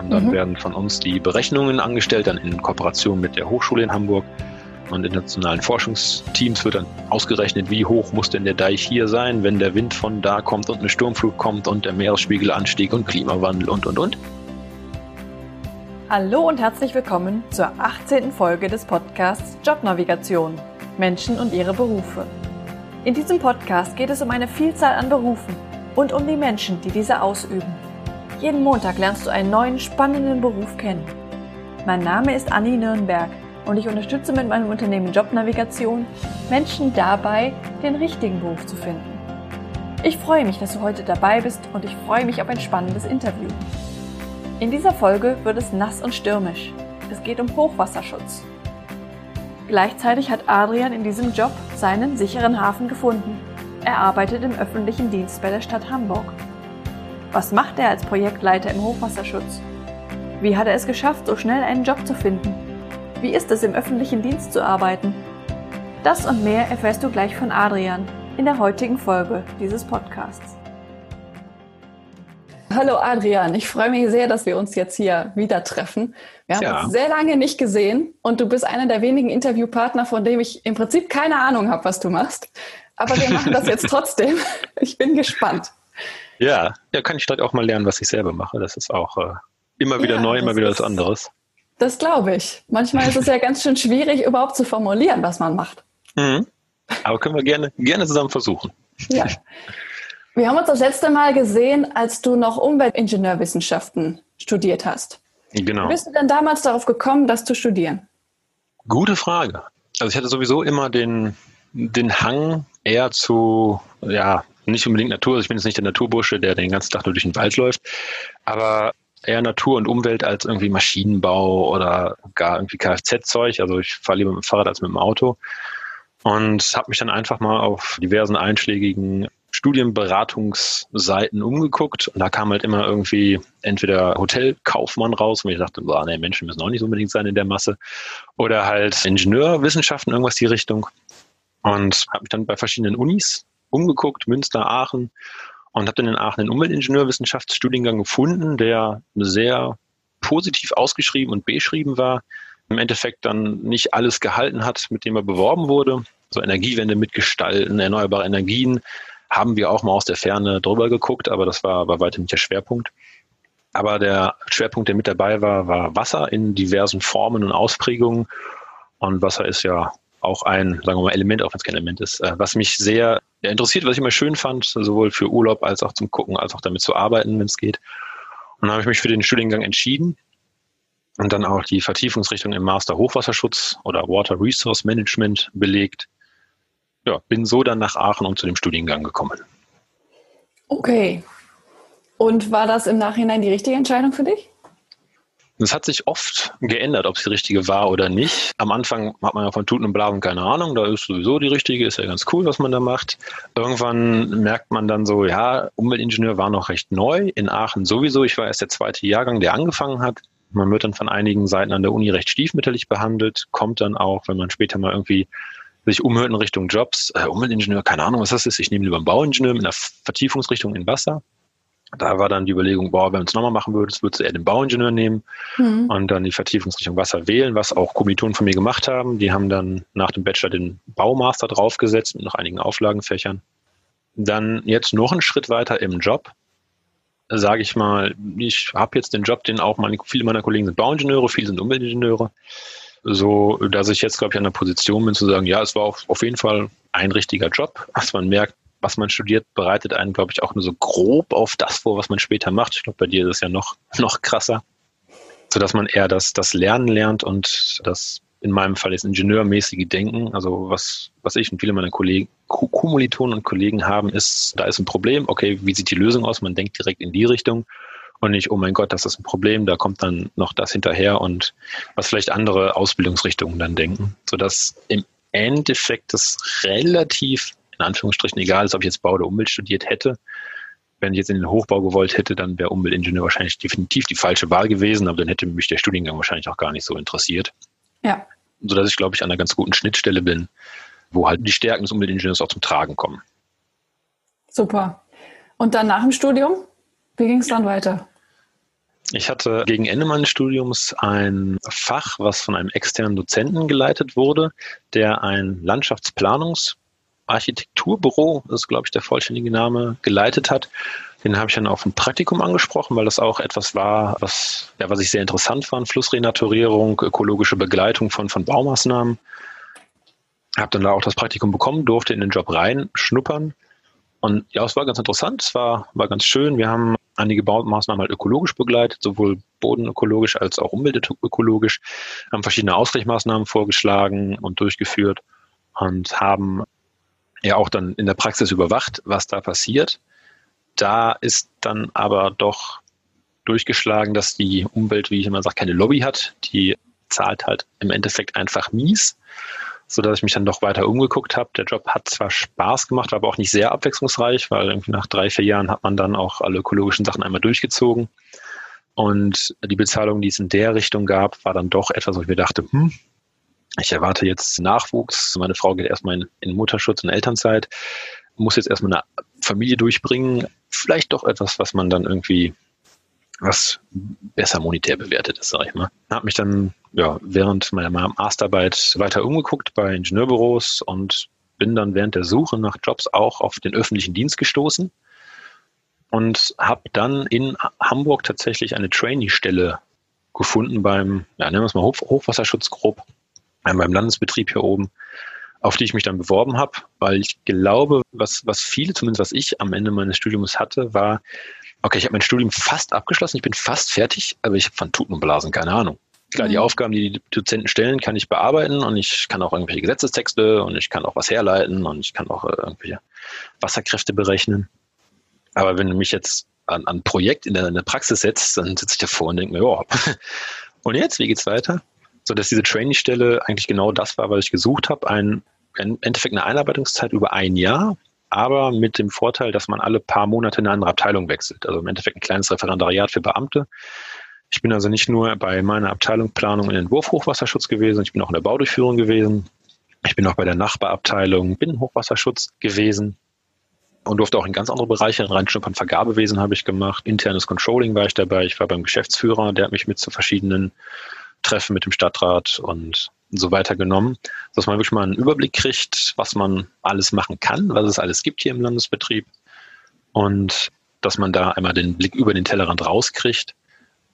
Und dann mhm. werden von uns die Berechnungen angestellt, dann in Kooperation mit der Hochschule in Hamburg und internationalen Forschungsteams wird dann ausgerechnet, wie hoch muss denn der Deich hier sein, wenn der Wind von da kommt und eine Sturmflut kommt und der Meeresspiegelanstieg und Klimawandel und, und, und. Hallo und herzlich willkommen zur 18. Folge des Podcasts Jobnavigation – Menschen und ihre Berufe. In diesem Podcast geht es um eine Vielzahl an Berufen und um die Menschen, die diese ausüben. Jeden Montag lernst du einen neuen spannenden Beruf kennen. Mein Name ist Anni Nürnberg und ich unterstütze mit meinem Unternehmen Jobnavigation Menschen dabei, den richtigen Beruf zu finden. Ich freue mich, dass du heute dabei bist und ich freue mich auf ein spannendes Interview. In dieser Folge wird es nass und stürmisch. Es geht um Hochwasserschutz. Gleichzeitig hat Adrian in diesem Job seinen sicheren Hafen gefunden. Er arbeitet im öffentlichen Dienst bei der Stadt Hamburg. Was macht er als Projektleiter im Hochwasserschutz? Wie hat er es geschafft, so schnell einen Job zu finden? Wie ist es, im öffentlichen Dienst zu arbeiten? Das und mehr erfährst du gleich von Adrian in der heutigen Folge dieses Podcasts. Hallo Adrian, ich freue mich sehr, dass wir uns jetzt hier wieder treffen. Wir haben ja. uns sehr lange nicht gesehen und du bist einer der wenigen Interviewpartner, von dem ich im Prinzip keine Ahnung habe, was du machst. Aber wir machen das jetzt trotzdem. Ich bin gespannt. Ja, ja, kann ich vielleicht auch mal lernen, was ich selber mache. Das ist auch äh, immer wieder ja, neu, immer wieder was anderes. Das glaube ich. Manchmal ist es ja ganz schön schwierig, überhaupt zu formulieren, was man macht. Mhm. Aber können wir gerne, gerne zusammen versuchen. Ja. Wir haben uns das letzte Mal gesehen, als du noch Umweltingenieurwissenschaften studiert hast. Genau. Wie bist du denn damals darauf gekommen, das zu studieren? Gute Frage. Also ich hatte sowieso immer den, den Hang eher zu, ja, nicht unbedingt Natur. Also ich bin jetzt nicht der Naturbursche, der den ganzen Tag nur durch den Wald läuft. Aber eher Natur und Umwelt als irgendwie Maschinenbau oder gar irgendwie Kfz-Zeug. Also ich fahre lieber mit dem Fahrrad als mit dem Auto. Und habe mich dann einfach mal auf diversen einschlägigen Studienberatungsseiten umgeguckt und da kam halt immer irgendwie entweder Hotelkaufmann raus, und ich dachte, boah, nee, Menschen müssen auch nicht unbedingt sein in der Masse, oder halt Ingenieurwissenschaften, irgendwas die Richtung. Und habe mich dann bei verschiedenen Unis umgeguckt, Münster, Aachen, und habe dann in Aachen einen Umweltingenieurwissenschaftsstudiengang gefunden, der sehr positiv ausgeschrieben und beschrieben war. Im Endeffekt dann nicht alles gehalten hat, mit dem er beworben wurde. So Energiewende mitgestalten, erneuerbare Energien haben wir auch mal aus der Ferne drüber geguckt, aber das war bei weitem nicht der Schwerpunkt. Aber der Schwerpunkt, der mit dabei war, war Wasser in diversen Formen und Ausprägungen. Und Wasser ist ja auch ein, sagen wir mal, Element, auch wenn es kein Element ist, äh, was mich sehr interessiert, was ich immer schön fand, sowohl für Urlaub als auch zum Gucken, als auch damit zu arbeiten, wenn es geht. Und dann habe ich mich für den Studiengang entschieden und dann auch die Vertiefungsrichtung im Master Hochwasserschutz oder Water Resource Management belegt. Ja, bin so dann nach Aachen und zu dem Studiengang gekommen. Okay. Und war das im Nachhinein die richtige Entscheidung für dich? Es hat sich oft geändert, ob es die richtige war oder nicht. Am Anfang hat man ja von Tuten und Blauen keine Ahnung, da ist sowieso die richtige, ist ja ganz cool, was man da macht. Irgendwann merkt man dann so, ja, Umweltingenieur war noch recht neu, in Aachen sowieso. Ich war erst der zweite Jahrgang, der angefangen hat. Man wird dann von einigen Seiten an der Uni recht stiefmütterlich behandelt, kommt dann auch, wenn man später mal irgendwie sich umhört in Richtung Jobs, äh, Umweltingenieur, keine Ahnung, was das ist, ich nehme lieber einen Bauingenieur mit einer Vertiefungsrichtung in Wasser. Da war dann die Überlegung, boah, wenn du es nochmal machen würdest, würdest du eher den Bauingenieur nehmen mhm. und dann die Vertiefungsrichtung Wasser wählen, was auch Kommilitonen von mir gemacht haben. Die haben dann nach dem Bachelor den Baumaster draufgesetzt mit noch einigen Auflagenfächern. Dann jetzt noch einen Schritt weiter im Job. Sage ich mal, ich habe jetzt den Job, den auch meine, viele meiner Kollegen sind Bauingenieure, viele sind Umweltingenieure. So, dass ich jetzt, glaube ich, an der Position bin zu sagen, ja, es war auf, auf jeden Fall ein richtiger Job. dass man merkt, was man studiert, bereitet einen, glaube ich, auch nur so grob auf das vor, was man später macht. Ich glaube, bei dir ist es ja noch, noch krasser, sodass man eher das, das Lernen lernt und das in meinem Fall ist ingenieurmäßige Denken. Also was, was ich und viele meiner Kollegen, Kommilitonen und Kollegen haben, ist, da ist ein Problem, okay, wie sieht die Lösung aus? Man denkt direkt in die Richtung und nicht, oh mein Gott, das ist ein Problem, da kommt dann noch das hinterher und was vielleicht andere Ausbildungsrichtungen dann denken, sodass im Endeffekt das relativ in Anführungsstrichen egal ist, ob ich jetzt Bau oder Umwelt studiert hätte. Wenn ich jetzt in den Hochbau gewollt hätte, dann wäre Umweltingenieur wahrscheinlich definitiv die falsche Wahl gewesen, aber dann hätte mich der Studiengang wahrscheinlich auch gar nicht so interessiert. Ja. Sodass ich, glaube ich, an einer ganz guten Schnittstelle bin, wo halt die Stärken des Umweltingenieurs auch zum Tragen kommen. Super. Und dann nach dem Studium, wie ging es dann weiter? Ich hatte gegen Ende meines Studiums ein Fach, was von einem externen Dozenten geleitet wurde, der ein Landschaftsplanungsarchitekturbüro, das ist glaube ich der vollständige Name, geleitet hat. Den habe ich dann auf ein Praktikum angesprochen, weil das auch etwas war, was, ja, was ich sehr interessant fand. Flussrenaturierung, ökologische Begleitung von, von Baumaßnahmen. Habe dann da auch das Praktikum bekommen, durfte in den Job reinschnuppern. Und ja, es war ganz interessant, es war, war ganz schön. Wir haben einige Baumaßnahmen halt ökologisch begleitet, sowohl bodenökologisch als auch umweltökologisch, haben verschiedene Ausgleichsmaßnahmen vorgeschlagen und durchgeführt und haben ja auch dann in der Praxis überwacht, was da passiert. Da ist dann aber doch durchgeschlagen, dass die Umwelt, wie ich immer sage, keine Lobby hat. Die zahlt halt im Endeffekt einfach mies so dass ich mich dann doch weiter umgeguckt habe. Der Job hat zwar Spaß gemacht, war aber auch nicht sehr abwechslungsreich, weil irgendwie nach drei, vier Jahren hat man dann auch alle ökologischen Sachen einmal durchgezogen. Und die Bezahlung, die es in der Richtung gab, war dann doch etwas, wo ich mir dachte, hm, ich erwarte jetzt Nachwuchs. Meine Frau geht erstmal in, in Mutterschutz und Elternzeit, muss jetzt erstmal eine Familie durchbringen. Vielleicht doch etwas, was man dann irgendwie was besser monetär bewertet ist, sage ich mal. Habe mich dann ja, während meiner Masterarbeit weiter umgeguckt bei Ingenieurbüros und bin dann während der Suche nach Jobs auch auf den öffentlichen Dienst gestoßen und habe dann in Hamburg tatsächlich eine Trainee-Stelle gefunden beim, ja, nennen wir es mal Hoch Hochwasserschutz grob, beim Landesbetrieb hier oben, auf die ich mich dann beworben habe, weil ich glaube, was, was viele, zumindest was ich am Ende meines Studiums hatte, war, okay, ich habe mein Studium fast abgeschlossen, ich bin fast fertig, aber ich habe von Tuten und Blasen keine Ahnung. Klar, die mhm. Aufgaben, die die Dozenten stellen, kann ich bearbeiten und ich kann auch irgendwelche Gesetzestexte und ich kann auch was herleiten und ich kann auch äh, irgendwelche Wasserkräfte berechnen. Aber wenn du mich jetzt an ein Projekt in der, in der Praxis setzt, dann sitze ich davor und denke mir, ja, und jetzt, wie geht's weiter? So dass diese Trainee-Stelle eigentlich genau das war, was ich gesucht habe. Ein, im Endeffekt eine Einarbeitungszeit über ein Jahr, aber mit dem Vorteil, dass man alle paar Monate in eine andere Abteilung wechselt. Also im Endeffekt ein kleines Referendariat für Beamte. Ich bin also nicht nur bei meiner Abteilung Planung und Entwurf Hochwasserschutz gewesen, ich bin auch in der Baudurchführung gewesen. Ich bin auch bei der Nachbarabteilung Binnenhochwasserschutz gewesen und durfte auch in ganz andere Bereiche reinschnuppern. Vergabewesen habe ich gemacht, internes Controlling war ich dabei. Ich war beim Geschäftsführer, der hat mich mit zu verschiedenen Treffen mit dem Stadtrat und so weiter genommen, dass man wirklich mal einen Überblick kriegt, was man alles machen kann, was es alles gibt hier im Landesbetrieb und dass man da einmal den Blick über den Tellerrand rauskriegt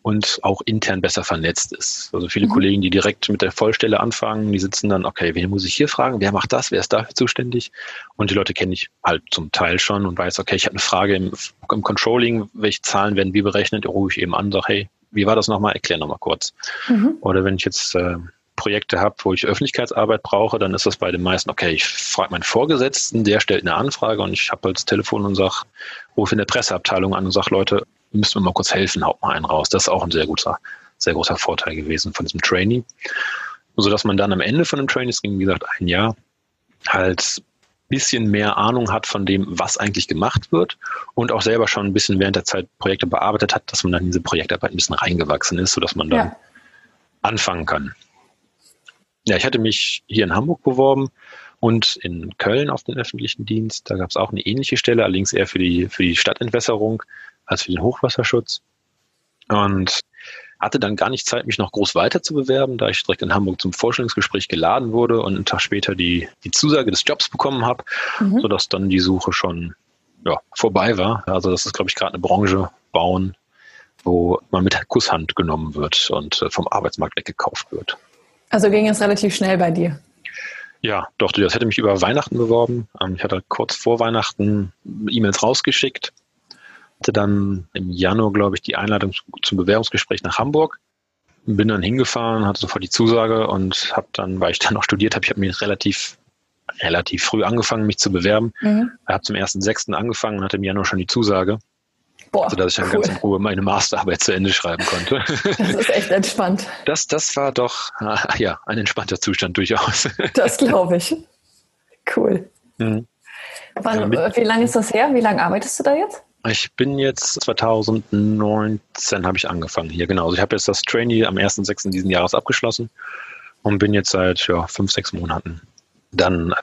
und auch intern besser vernetzt ist. Also viele mhm. Kollegen, die direkt mit der Vollstelle anfangen, die sitzen dann, okay, wen muss ich hier fragen? Wer macht das? Wer ist dafür zuständig? Und die Leute kenne ich halt zum Teil schon und weiß, okay, ich habe eine Frage im, im, Controlling, welche Zahlen werden wie berechnet? Da rufe ich eben an, sage, hey, wie war das nochmal? Erklär nochmal kurz. Mhm. Oder wenn ich jetzt äh, Projekte habe, wo ich Öffentlichkeitsarbeit brauche, dann ist das bei den meisten, okay, ich frage meinen Vorgesetzten, der stellt eine Anfrage und ich habe halt das Telefon und sage, rufe in der Presseabteilung an und sage, Leute, müssen wir mal kurz helfen, haut mal einen raus. Das ist auch ein sehr guter, sehr großer Vorteil gewesen von diesem Trainee. So dass man dann am Ende von dem Trainee, es ging wie gesagt ein Jahr, halt bisschen mehr Ahnung hat von dem, was eigentlich gemacht wird und auch selber schon ein bisschen während der Zeit Projekte bearbeitet hat, dass man dann in diese Projektarbeit ein bisschen reingewachsen ist, sodass man dann ja. anfangen kann. Ja, ich hatte mich hier in Hamburg beworben und in Köln auf den öffentlichen Dienst. Da gab es auch eine ähnliche Stelle, allerdings eher für die, für die Stadtentwässerung als für den Hochwasserschutz. Und hatte dann gar nicht Zeit, mich noch groß weiter zu bewerben, da ich direkt in Hamburg zum Vorstellungsgespräch geladen wurde und einen Tag später die, die Zusage des Jobs bekommen habe, mhm. sodass dann die Suche schon ja, vorbei war. Also das ist, glaube ich, gerade eine Branche, Bauen, wo man mit Kusshand genommen wird und äh, vom Arbeitsmarkt weggekauft wird. Also ging es relativ schnell bei dir? Ja, doch, das hätte mich über Weihnachten beworben. Ähm, ich hatte kurz vor Weihnachten E-Mails rausgeschickt hatte dann im Januar, glaube ich, die Einladung zum Bewerbungsgespräch nach Hamburg. Bin dann hingefahren, hatte sofort die Zusage und habe dann, weil ich dann noch studiert habe, ich habe mir relativ relativ früh angefangen, mich zu bewerben. Mhm. Habe zum 1.6. angefangen und hatte im Januar schon die Zusage. Boah, sodass ich dann cool. ganz in Ruhe meine Masterarbeit zu Ende schreiben konnte. Das ist echt entspannt. Das, das war doch ja, ein entspannter Zustand durchaus. Das glaube ich. Cool. Mhm. Wann, wie lange ist das her? Wie lange arbeitest du da jetzt? Ich bin jetzt 2019 habe ich angefangen hier, genau. Also ich habe jetzt das Trainee am 1.6. diesen Jahres abgeschlossen und bin jetzt seit ja, fünf, sechs Monaten dann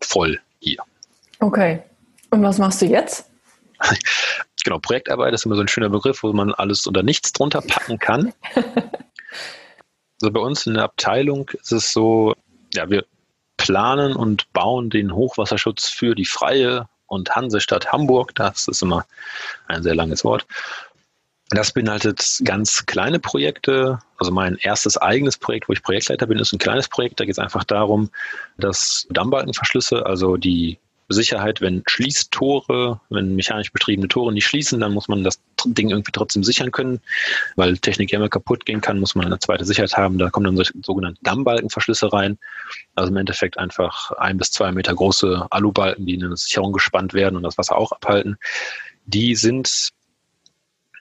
voll hier. Okay. Und was machst du jetzt? genau, Projektarbeit ist immer so ein schöner Begriff, wo man alles oder nichts drunter packen kann. also bei uns in der Abteilung ist es so, ja, wir planen und bauen den Hochwasserschutz für die freie und Hansestadt Hamburg. Das ist immer ein sehr langes Wort. Das beinhaltet ganz kleine Projekte. Also mein erstes eigenes Projekt, wo ich Projektleiter bin, ist ein kleines Projekt. Da geht es einfach darum, dass Dammbalkenverschlüsse, also die Sicherheit, wenn Schließtore, wenn mechanisch betriebene Tore nicht schließen, dann muss man das Ding irgendwie trotzdem sichern können, weil Technik ja immer kaputt gehen kann, muss man eine zweite Sicherheit haben. Da kommen dann sogenannte Dammbalkenverschlüsse rein. Also im Endeffekt einfach ein bis zwei Meter große Alubalken, die in eine Sicherung gespannt werden und das Wasser auch abhalten. Die sind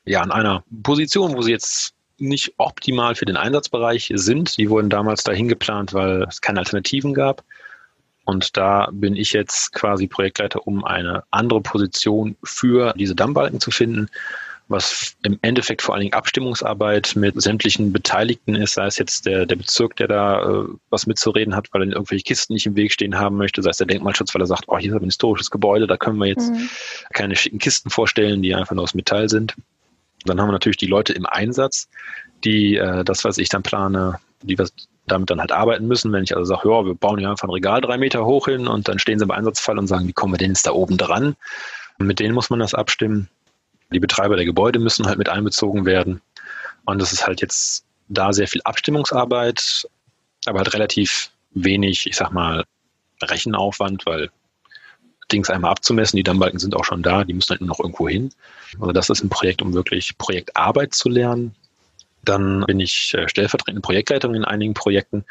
ja an einer Position, wo sie jetzt nicht optimal für den Einsatzbereich sind. Die wurden damals dahin geplant, weil es keine Alternativen gab. Und da bin ich jetzt quasi Projektleiter, um eine andere Position für diese Dammbalken zu finden, was im Endeffekt vor allen Dingen Abstimmungsarbeit mit sämtlichen Beteiligten ist, sei es jetzt der, der Bezirk, der da äh, was mitzureden hat, weil er irgendwelche Kisten nicht im Weg stehen haben möchte, sei es der Denkmalschutz, weil er sagt, oh, hier ist ein historisches Gebäude, da können wir jetzt mhm. keine schicken Kisten vorstellen, die einfach nur aus Metall sind. Dann haben wir natürlich die Leute im Einsatz, die äh, das, was ich dann plane, die was damit dann halt arbeiten müssen. Wenn ich also sage, ja, wir bauen hier einfach ein Regal drei Meter hoch hin und dann stehen sie im Einsatzfall und sagen, wie kommen wir denn jetzt da oben dran? Und mit denen muss man das abstimmen. Die Betreiber der Gebäude müssen halt mit einbezogen werden. Und es ist halt jetzt da sehr viel Abstimmungsarbeit, aber halt relativ wenig, ich sag mal, Rechenaufwand, weil Dings einmal abzumessen, die Dammbalken sind auch schon da, die müssen halt nur noch irgendwo hin. Also das ist ein Projekt, um wirklich Projektarbeit zu lernen. Dann bin ich äh, stellvertretende Projektleitung in einigen Projekten,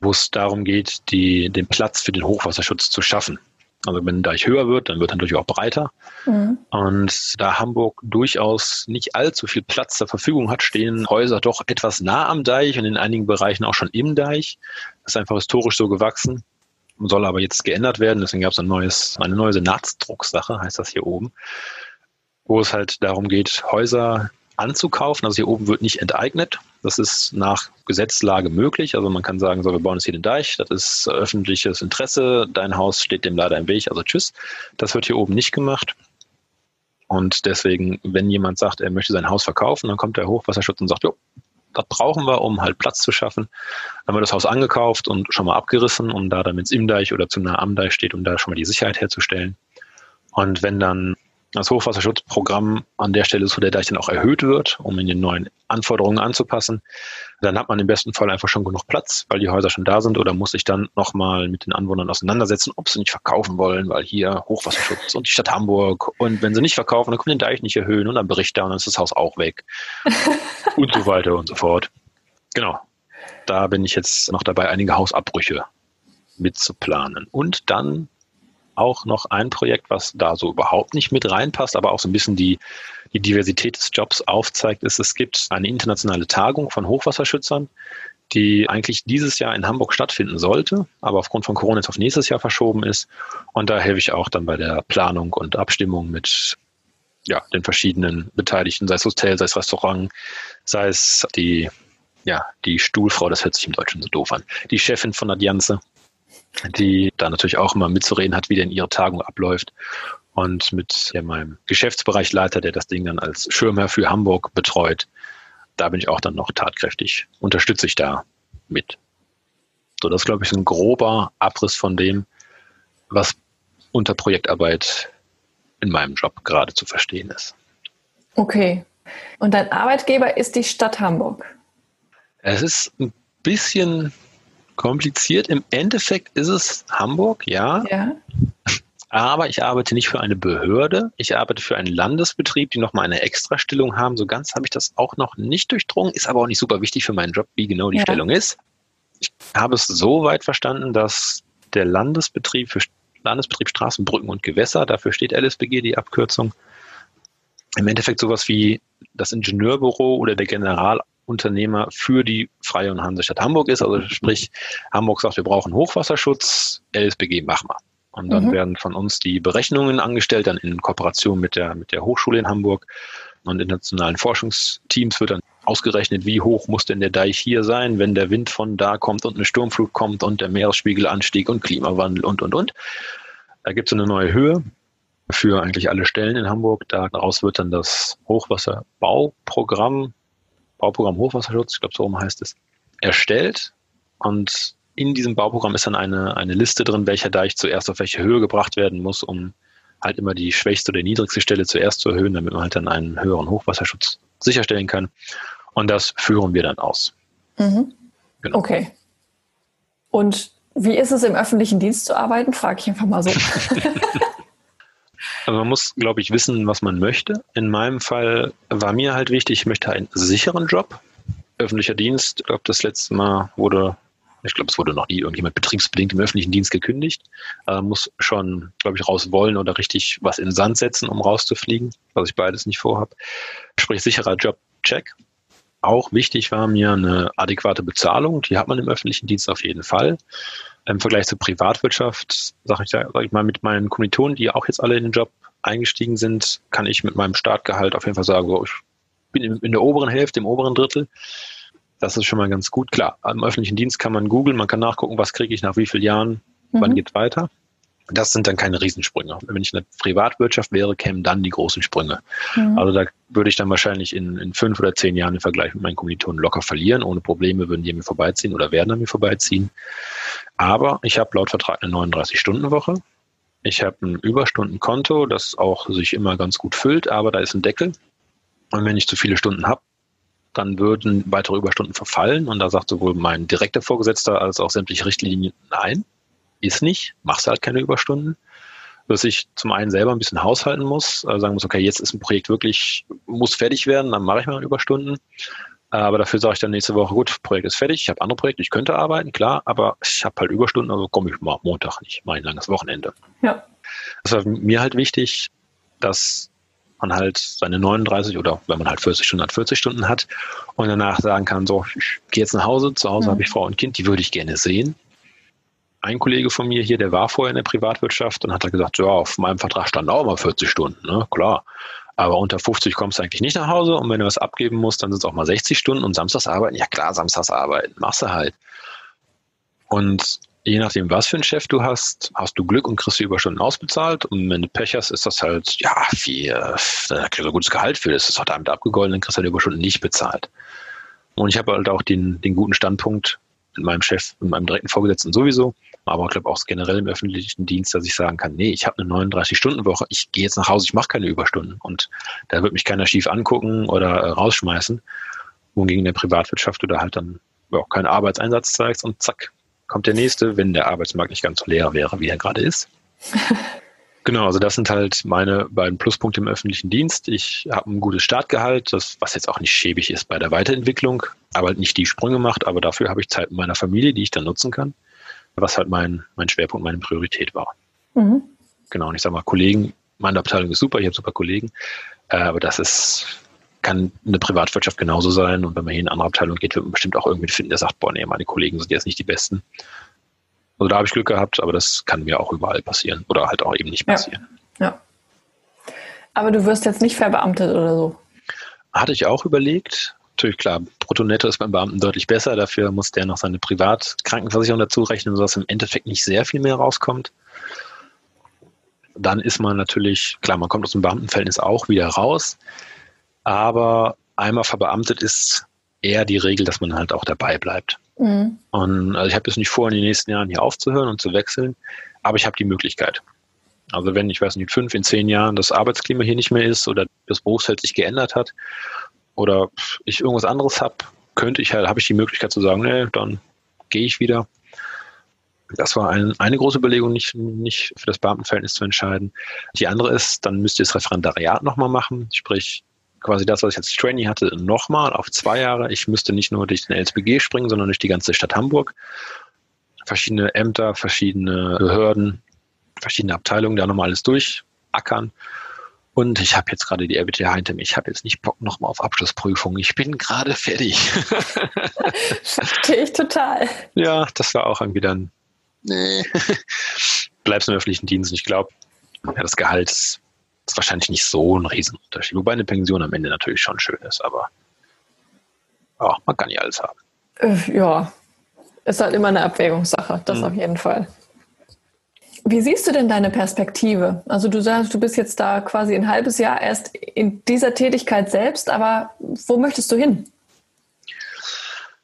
wo es darum geht, die, den Platz für den Hochwasserschutz zu schaffen. Also wenn der Deich höher wird, dann wird er natürlich auch breiter. Mhm. Und da Hamburg durchaus nicht allzu viel Platz zur Verfügung hat, stehen Häuser doch etwas nah am Deich und in einigen Bereichen auch schon im Deich. Das ist einfach historisch so gewachsen, soll aber jetzt geändert werden. Deswegen gab es ein neues, eine neue Senatsdrucksache, heißt das hier oben, wo es halt darum geht, Häuser anzukaufen. Also hier oben wird nicht enteignet. Das ist nach Gesetzlage möglich. Also man kann sagen, so, wir bauen jetzt hier den Deich. Das ist öffentliches Interesse. Dein Haus steht dem leider im Weg. Also tschüss. Das wird hier oben nicht gemacht. Und deswegen, wenn jemand sagt, er möchte sein Haus verkaufen, dann kommt der Hochwasserschutz und sagt, jo, das brauchen wir, um halt Platz zu schaffen. Dann wird das Haus angekauft und schon mal abgerissen, um da, damit es im Deich oder zu nah am Deich steht, um da schon mal die Sicherheit herzustellen. Und wenn dann das Hochwasserschutzprogramm an der Stelle ist, wo der Deich dann auch erhöht wird, um in den neuen Anforderungen anzupassen. Dann hat man im besten Fall einfach schon genug Platz, weil die Häuser schon da sind oder muss sich dann nochmal mit den Anwohnern auseinandersetzen, ob sie nicht verkaufen wollen, weil hier Hochwasserschutz und die Stadt Hamburg und wenn sie nicht verkaufen, dann können den Deich nicht erhöhen und dann Bericht da und dann ist das Haus auch weg und so weiter und so fort. Genau. Da bin ich jetzt noch dabei, einige Hausabbrüche mitzuplanen. Und dann auch noch ein Projekt, was da so überhaupt nicht mit reinpasst, aber auch so ein bisschen die, die Diversität des Jobs aufzeigt, ist, es gibt eine internationale Tagung von Hochwasserschützern, die eigentlich dieses Jahr in Hamburg stattfinden sollte, aber aufgrund von Corona jetzt auf nächstes Jahr verschoben ist. Und da helfe ich auch dann bei der Planung und Abstimmung mit ja, den verschiedenen Beteiligten, sei es Hotel, sei es Restaurant, sei es die, ja, die Stuhlfrau, das hört sich im Deutschen so doof an, die Chefin von der Dianze, die da natürlich auch immer mitzureden hat, wie denn ihre Tagung abläuft. Und mit ja, meinem Geschäftsbereichleiter, der das Ding dann als Schirmherr für Hamburg betreut, da bin ich auch dann noch tatkräftig, unterstütze ich da mit. So, das glaube ich ist ein grober Abriss von dem, was unter Projektarbeit in meinem Job gerade zu verstehen ist. Okay. Und dein Arbeitgeber ist die Stadt Hamburg? Es ist ein bisschen kompliziert. Im Endeffekt ist es Hamburg, ja. ja. Aber ich arbeite nicht für eine Behörde. Ich arbeite für einen Landesbetrieb, die nochmal eine Extrastellung haben. So ganz habe ich das auch noch nicht durchdrungen, ist aber auch nicht super wichtig für meinen Job, wie genau die ja. Stellung ist. Ich habe es so weit verstanden, dass der Landesbetrieb für Landesbetrieb Straßen, Brücken und Gewässer, dafür steht LSBG die Abkürzung, im Endeffekt sowas wie das Ingenieurbüro oder der General Unternehmer für die Freie und Hansestadt Hamburg ist. Also sprich, Hamburg sagt, wir brauchen Hochwasserschutz, LSBG, machen wir. Und dann mhm. werden von uns die Berechnungen angestellt, dann in Kooperation mit der, mit der Hochschule in Hamburg und internationalen Forschungsteams wird dann ausgerechnet, wie hoch muss denn der Deich hier sein, wenn der Wind von da kommt und eine Sturmflut kommt und der Meeresspiegelanstieg und Klimawandel und, und, und. Da gibt es eine neue Höhe, für eigentlich alle Stellen in Hamburg. Daraus wird dann das Hochwasserbauprogramm, Bauprogramm Hochwasserschutz, ich glaube so rum heißt es, erstellt. Und in diesem Bauprogramm ist dann eine, eine Liste drin, welcher Deich zuerst auf welche Höhe gebracht werden muss, um halt immer die schwächste oder niedrigste Stelle zuerst zu erhöhen, damit man halt dann einen höheren Hochwasserschutz sicherstellen kann. Und das führen wir dann aus. Mhm. Genau. Okay. Und wie ist es im öffentlichen Dienst zu arbeiten? Frage ich einfach mal so. also man muss, glaube ich, wissen, was man möchte. In meinem Fall war mir halt wichtig, ich möchte einen sicheren Job. Öffentlicher Dienst, ich glaube, das letzte Mal wurde ich glaube, es wurde noch nie irgendjemand betriebsbedingt im öffentlichen Dienst gekündigt. Äh, muss schon, glaube ich, raus wollen oder richtig was in den Sand setzen, um rauszufliegen, was ich beides nicht vorhabe. Sprich, sicherer Jobcheck. Auch wichtig war mir eine adäquate Bezahlung. Die hat man im öffentlichen Dienst auf jeden Fall. Im Vergleich zur Privatwirtschaft, sage ich, sag ich mal, mit meinen Kommilitonen, die auch jetzt alle in den Job eingestiegen sind, kann ich mit meinem Startgehalt auf jeden Fall sagen, so, ich bin in der oberen Hälfte, im oberen Drittel. Das ist schon mal ganz gut. Klar, im öffentlichen Dienst kann man googeln, man kann nachgucken, was kriege ich nach wie vielen Jahren, mhm. wann geht weiter. Das sind dann keine Riesensprünge. Wenn ich in der Privatwirtschaft wäre, kämen dann die großen Sprünge. Mhm. Also da würde ich dann wahrscheinlich in, in fünf oder zehn Jahren im Vergleich mit meinen Kommilitonen locker verlieren. Ohne Probleme würden die an mir vorbeiziehen oder werden an mir vorbeiziehen. Aber ich habe laut Vertrag eine 39-Stunden-Woche. Ich habe ein Überstundenkonto, das auch sich immer ganz gut füllt, aber da ist ein Deckel. Und wenn ich zu viele Stunden habe, dann würden weitere Überstunden verfallen. Und da sagt sowohl mein direkter Vorgesetzter als auch sämtliche Richtlinien, nein, ist nicht, machst halt keine Überstunden. Dass ich zum einen selber ein bisschen haushalten muss, also sagen muss, okay, jetzt ist ein Projekt wirklich, muss fertig werden, dann mache ich mal Überstunden. Aber dafür sage ich dann nächste Woche, gut, Projekt ist fertig, ich habe andere Projekte, ich könnte arbeiten, klar, aber ich habe halt Überstunden, also komme ich mal Montag nicht, mein langes Wochenende. Ja. Das war mir halt wichtig, dass man halt seine 39 oder wenn man halt 40 Stunden hat, 40 Stunden hat und danach sagen kann, so, ich gehe jetzt nach Hause, zu Hause mhm. habe ich Frau und Kind, die würde ich gerne sehen. Ein Kollege von mir hier, der war vorher in der Privatwirtschaft und hat gesagt, ja, auf meinem Vertrag stand auch mal 40 Stunden, ne? klar. Aber unter 50 kommst du eigentlich nicht nach Hause und wenn du was abgeben musst, dann sind es auch mal 60 Stunden und samstags arbeiten. Ja klar, samstags arbeiten, machst du halt. Und je nachdem, was für einen Chef du hast, hast du Glück und kriegst die Überstunden ausbezahlt. Und wenn du Pech hast, ist das halt, ja, wie, da kriegst du ein gutes Gehalt für, das ist halt damit abgegolten, dann kriegst du die Überstunden nicht bezahlt. Und ich habe halt auch den, den guten Standpunkt mit meinem Chef und meinem direkten Vorgesetzten sowieso, aber ich glaube auch generell im öffentlichen Dienst, dass ich sagen kann, nee, ich habe eine 39-Stunden-Woche, ich gehe jetzt nach Hause, ich mache keine Überstunden. Und da wird mich keiner schief angucken oder äh, rausschmeißen. Wohingegen in der Privatwirtschaft du da halt dann ja, keinen Arbeitseinsatz zeigst und zack, kommt der nächste, wenn der Arbeitsmarkt nicht ganz so leer wäre, wie er gerade ist. genau, also das sind halt meine beiden Pluspunkte im öffentlichen Dienst. Ich habe ein gutes Startgehalt, das, was jetzt auch nicht schäbig ist bei der Weiterentwicklung, aber halt nicht die Sprünge macht, aber dafür habe ich Zeit mit meiner Familie, die ich dann nutzen kann, was halt mein, mein Schwerpunkt, meine Priorität war. Mhm. Genau, und ich sage mal, Kollegen, meine Abteilung ist super, ich habe super Kollegen, äh, aber das ist kann eine Privatwirtschaft genauso sein. Und wenn man hier in eine andere Abteilung geht, wird man bestimmt auch irgendwie finden, der sagt, boah, nee, meine Kollegen sind jetzt nicht die Besten. Also da habe ich Glück gehabt, aber das kann mir auch überall passieren oder halt auch eben nicht passieren. Ja. ja. Aber du wirst jetzt nicht verbeamtet oder so? Hatte ich auch überlegt. Natürlich klar, Brutto-Netto ist beim Beamten deutlich besser. Dafür muss der noch seine Privatkrankenversicherung dazu rechnen, sodass im Endeffekt nicht sehr viel mehr rauskommt. Dann ist man natürlich, klar, man kommt aus dem Beamtenverhältnis auch wieder raus. Aber einmal verbeamtet ist eher die Regel, dass man halt auch dabei bleibt. Mhm. Und also ich habe jetzt nicht vor, in den nächsten Jahren hier aufzuhören und zu wechseln, aber ich habe die Möglichkeit. Also wenn, ich weiß nicht, fünf, in zehn Jahren das Arbeitsklima hier nicht mehr ist oder das Berufsfeld sich geändert hat oder ich irgendwas anderes habe, könnte ich halt, habe ich die Möglichkeit zu sagen, nee, dann gehe ich wieder. Das war ein, eine große Überlegung, nicht, nicht für das Beamtenverhältnis zu entscheiden. Die andere ist, dann müsst ihr das Referendariat nochmal machen, sprich quasi das, was ich als Trainee hatte, nochmal auf zwei Jahre. Ich müsste nicht nur durch den LSBG springen, sondern durch die ganze Stadt Hamburg. Verschiedene Ämter, verschiedene Behörden, verschiedene Abteilungen, da nochmal alles durchackern. Und ich habe jetzt gerade die RBTH hinter mir. Ich habe jetzt nicht Bock nochmal auf Abschlussprüfungen. Ich bin gerade fertig. Verstehe ich total. Ja, das war auch irgendwie dann, nee, bleibst im öffentlichen Dienst. Ich glaube, ja, das Gehalt ist ist wahrscheinlich nicht so ein Riesenunterschied. Wobei eine Pension am Ende natürlich schon schön ist, aber ja, man kann ja alles haben. Äh, ja, ist halt immer eine Abwägungssache, das mhm. auf jeden Fall. Wie siehst du denn deine Perspektive? Also du sagst, du bist jetzt da quasi ein halbes Jahr erst in dieser Tätigkeit selbst, aber wo möchtest du hin?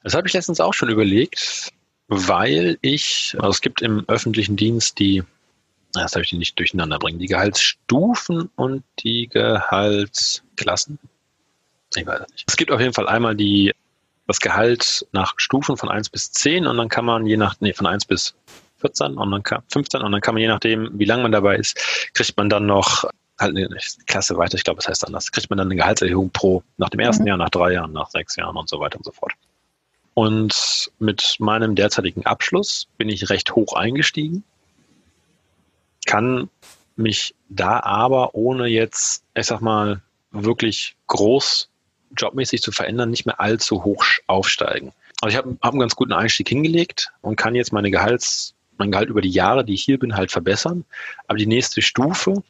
Das habe ich letztens auch schon überlegt, weil ich, also es gibt im öffentlichen Dienst die, das habe ich nicht durcheinander bringen, die Gehaltsstufen und die Gehaltsklassen. Ich weiß nicht. Es gibt auf jeden Fall einmal die, das Gehalt nach Stufen von 1 bis 10 und dann kann man je nach, nee, von 1 bis 14 und dann kann, 15 und dann kann man je nachdem, wie lange man dabei ist, kriegt man dann noch halt eine Klasse weiter, ich glaube, es heißt anders, kriegt man dann eine Gehaltserhöhung pro nach dem ersten mhm. Jahr, nach drei Jahren, nach sechs Jahren und so weiter und so fort. Und mit meinem derzeitigen Abschluss bin ich recht hoch eingestiegen, kann mich da aber ohne jetzt, ich sag mal, wirklich groß jobmäßig zu verändern, nicht mehr allzu hoch aufsteigen. Also ich habe hab einen ganz guten Einstieg hingelegt und kann jetzt meine Gehalts, mein Gehalt über die Jahre, die ich hier bin, halt verbessern. Aber die nächste Stufe,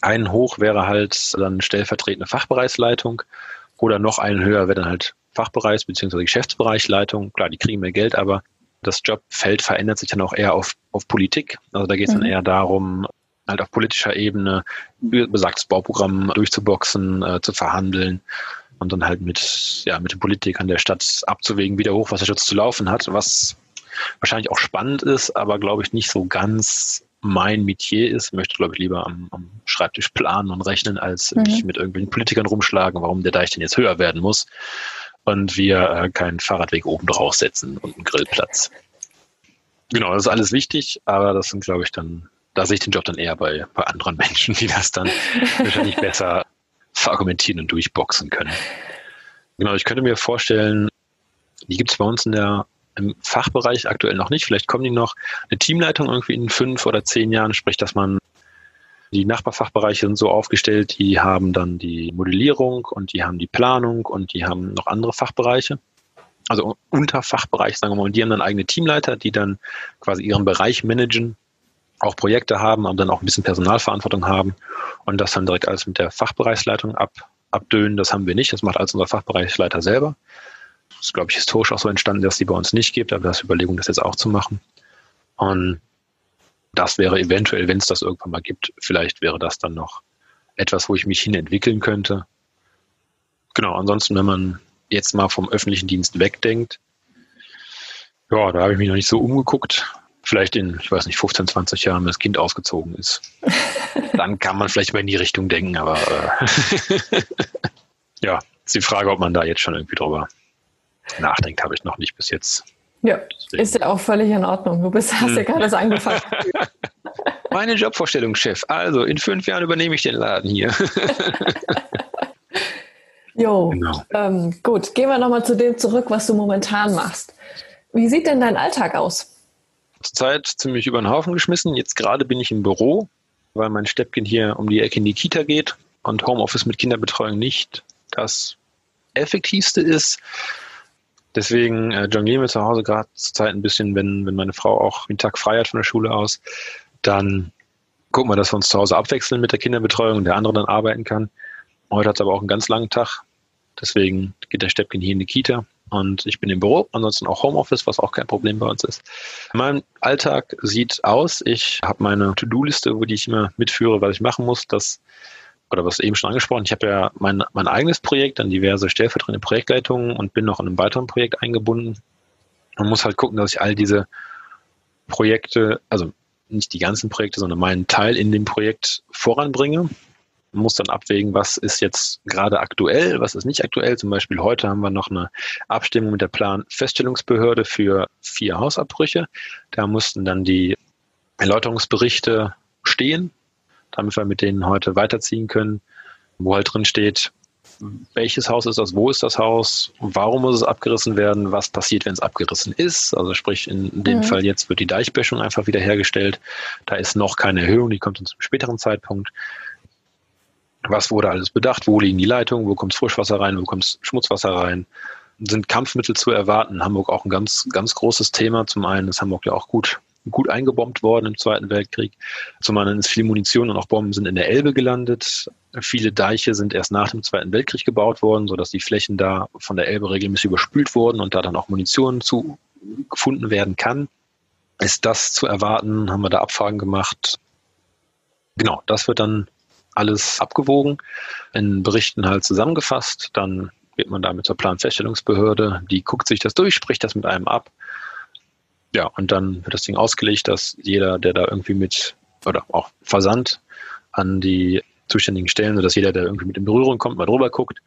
einen hoch wäre halt dann stellvertretende Fachbereichsleitung oder noch einen höher wäre dann halt Fachbereichs- bzw. Geschäftsbereichsleitung. Klar, die kriegen mehr Geld, aber das Jobfeld verändert sich dann auch eher auf, auf Politik. Also da geht es mhm. dann eher darum, halt auf politischer Ebene besagtes Bauprogramm durchzuboxen, äh, zu verhandeln und dann halt mit, ja, mit den Politikern der Stadt abzuwägen, wie der Hochwasserschutz zu laufen hat, was wahrscheinlich auch spannend ist, aber glaube ich nicht so ganz mein Metier ist. Ich möchte, glaube ich, lieber am, am Schreibtisch planen und rechnen, als mhm. mich mit irgendwelchen Politikern rumschlagen, warum der Deich denn jetzt höher werden muss und wir äh, keinen Fahrradweg oben drauf setzen und einen Grillplatz. Genau, das ist alles wichtig, aber das sind, glaube ich, dann, da sehe ich den Job dann eher bei, bei anderen Menschen, die das dann wahrscheinlich besser verargumentieren und durchboxen können. Genau, ich könnte mir vorstellen, die gibt es bei uns in der, im Fachbereich aktuell noch nicht. Vielleicht kommen die noch. Eine Teamleitung irgendwie in fünf oder zehn Jahren, sprich, dass man die Nachbarfachbereiche sind so aufgestellt, die haben dann die Modellierung und die haben die Planung und die haben noch andere Fachbereiche. Also Unterfachbereich, sagen wir mal, und die haben dann eigene Teamleiter, die dann quasi ihren Bereich managen, auch Projekte haben und dann auch ein bisschen Personalverantwortung haben und das dann direkt alles mit der Fachbereichsleitung ab, abdönen. Das haben wir nicht. Das macht alles unser Fachbereichsleiter selber. Ist, glaube ich, historisch auch so entstanden, dass die bei uns nicht gibt, aber das ist Überlegung, das jetzt auch zu machen. Und das wäre eventuell, wenn es das irgendwann mal gibt, vielleicht wäre das dann noch etwas, wo ich mich hin entwickeln könnte. Genau, ansonsten, wenn man jetzt mal vom öffentlichen Dienst wegdenkt, ja, da habe ich mich noch nicht so umgeguckt. Vielleicht in, ich weiß nicht, 15, 20 Jahren, wenn das Kind ausgezogen ist. Dann kann man vielleicht mal in die Richtung denken, aber äh, ja, ist die Frage, ob man da jetzt schon irgendwie drüber nachdenkt, habe ich noch nicht bis jetzt. Ja, Deswegen. ist ja auch völlig in Ordnung. Du bist, hast ja hm. gerade das angefangen. Meine Jobvorstellung, Chef. Also, in fünf Jahren übernehme ich den Laden hier. jo, genau. ähm, gut. Gehen wir nochmal zu dem zurück, was du momentan machst. Wie sieht denn dein Alltag aus? Zurzeit ziemlich über den Haufen geschmissen. Jetzt gerade bin ich im Büro, weil mein Steppchen hier um die Ecke in die Kita geht und Homeoffice mit Kinderbetreuung nicht das effektivste ist. Deswegen äh, jonglieren wir zu Hause gerade zur Zeit ein bisschen, wenn, wenn meine Frau auch den Tag frei hat von der Schule aus, dann gucken wir, dass wir uns zu Hause abwechseln mit der Kinderbetreuung und der andere dann arbeiten kann. Heute hat es aber auch einen ganz langen Tag. Deswegen geht der Steppken hier in die Kita und ich bin im Büro, ansonsten auch Homeoffice, was auch kein Problem bei uns ist. Mein Alltag sieht aus, ich habe meine To-Do-Liste, wo die ich immer mitführe, was ich machen muss. Das oder was eben schon angesprochen, ich habe ja mein, mein eigenes Projekt, dann diverse stellvertretende Projektleitungen und bin noch in einem weiteren Projekt eingebunden. Man muss halt gucken, dass ich all diese Projekte, also nicht die ganzen Projekte, sondern meinen Teil in dem Projekt voranbringe. Man muss dann abwägen, was ist jetzt gerade aktuell, was ist nicht aktuell. Zum Beispiel heute haben wir noch eine Abstimmung mit der Planfeststellungsbehörde für vier Hausabbrüche. Da mussten dann die Erläuterungsberichte stehen damit wir mit denen heute weiterziehen können, wo halt drin steht, welches Haus ist das, wo ist das Haus, warum muss es abgerissen werden, was passiert, wenn es abgerissen ist. Also sprich, in dem mhm. Fall jetzt wird die Deichböschung einfach wieder hergestellt. Da ist noch keine Erhöhung, die kommt zum späteren Zeitpunkt. Was wurde alles bedacht? Wo liegen die Leitungen? Wo kommt Frischwasser rein? Wo kommt Schmutzwasser rein? Sind Kampfmittel zu erwarten? Hamburg auch ein ganz, ganz großes Thema. Zum einen ist Hamburg ja auch gut gut eingebombt worden im Zweiten Weltkrieg. Zum anderen ist viel Munition und auch Bomben sind in der Elbe gelandet. Viele Deiche sind erst nach dem Zweiten Weltkrieg gebaut worden, sodass die Flächen da von der Elbe regelmäßig überspült wurden und da dann auch Munition zu gefunden werden kann. ist das zu erwarten? Haben wir da Abfragen gemacht? Genau, das wird dann alles abgewogen, in Berichten halt zusammengefasst. Dann geht man damit zur Planfeststellungsbehörde, die guckt sich das durch, spricht das mit einem ab. Ja, und dann wird das Ding ausgelegt, dass jeder, der da irgendwie mit, oder auch Versand an die zuständigen Stellen, sodass jeder, der irgendwie mit in Berührung kommt, mal drüber guckt.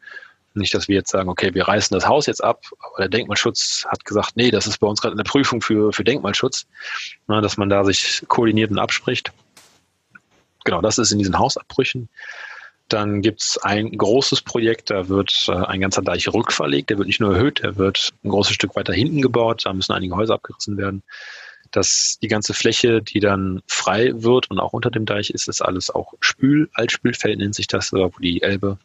Nicht, dass wir jetzt sagen, okay, wir reißen das Haus jetzt ab, aber der Denkmalschutz hat gesagt, nee, das ist bei uns gerade eine Prüfung für, für Denkmalschutz, na, dass man da sich koordiniert und abspricht. Genau, das ist in diesen Hausabbrüchen. Dann gibt es ein großes Projekt, da wird äh, ein ganzer Deich rückverlegt. Der wird nicht nur erhöht, der wird ein großes Stück weiter hinten gebaut. Da müssen einige Häuser abgerissen werden. Dass die ganze Fläche, die dann frei wird und auch unter dem Deich ist, ist alles auch Spül, Altspülfeld nennt sich das, wo die Elbe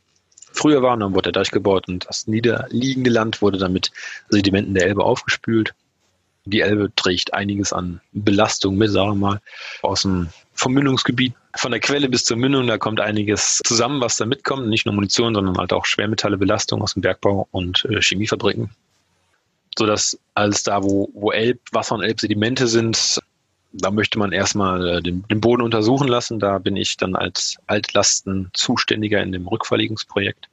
früher war. Und dann wurde der Deich gebaut und das niederliegende Land wurde dann mit Sedimenten der Elbe aufgespült. Die Elbe trägt einiges an Belastung mit, sagen wir mal, aus dem vom Mündungsgebiet, von der Quelle bis zur Mündung, da kommt einiges zusammen, was da mitkommt. Nicht nur Munition, sondern halt auch Schwermetalle, Belastung aus dem Bergbau und äh, Chemiefabriken. Sodass alles da, wo, wo Elb, Wasser und Elbsedimente sind, da möchte man erstmal äh, den, den, Boden untersuchen lassen. Da bin ich dann als Altlastenzuständiger in dem Rückverlegungsprojekt,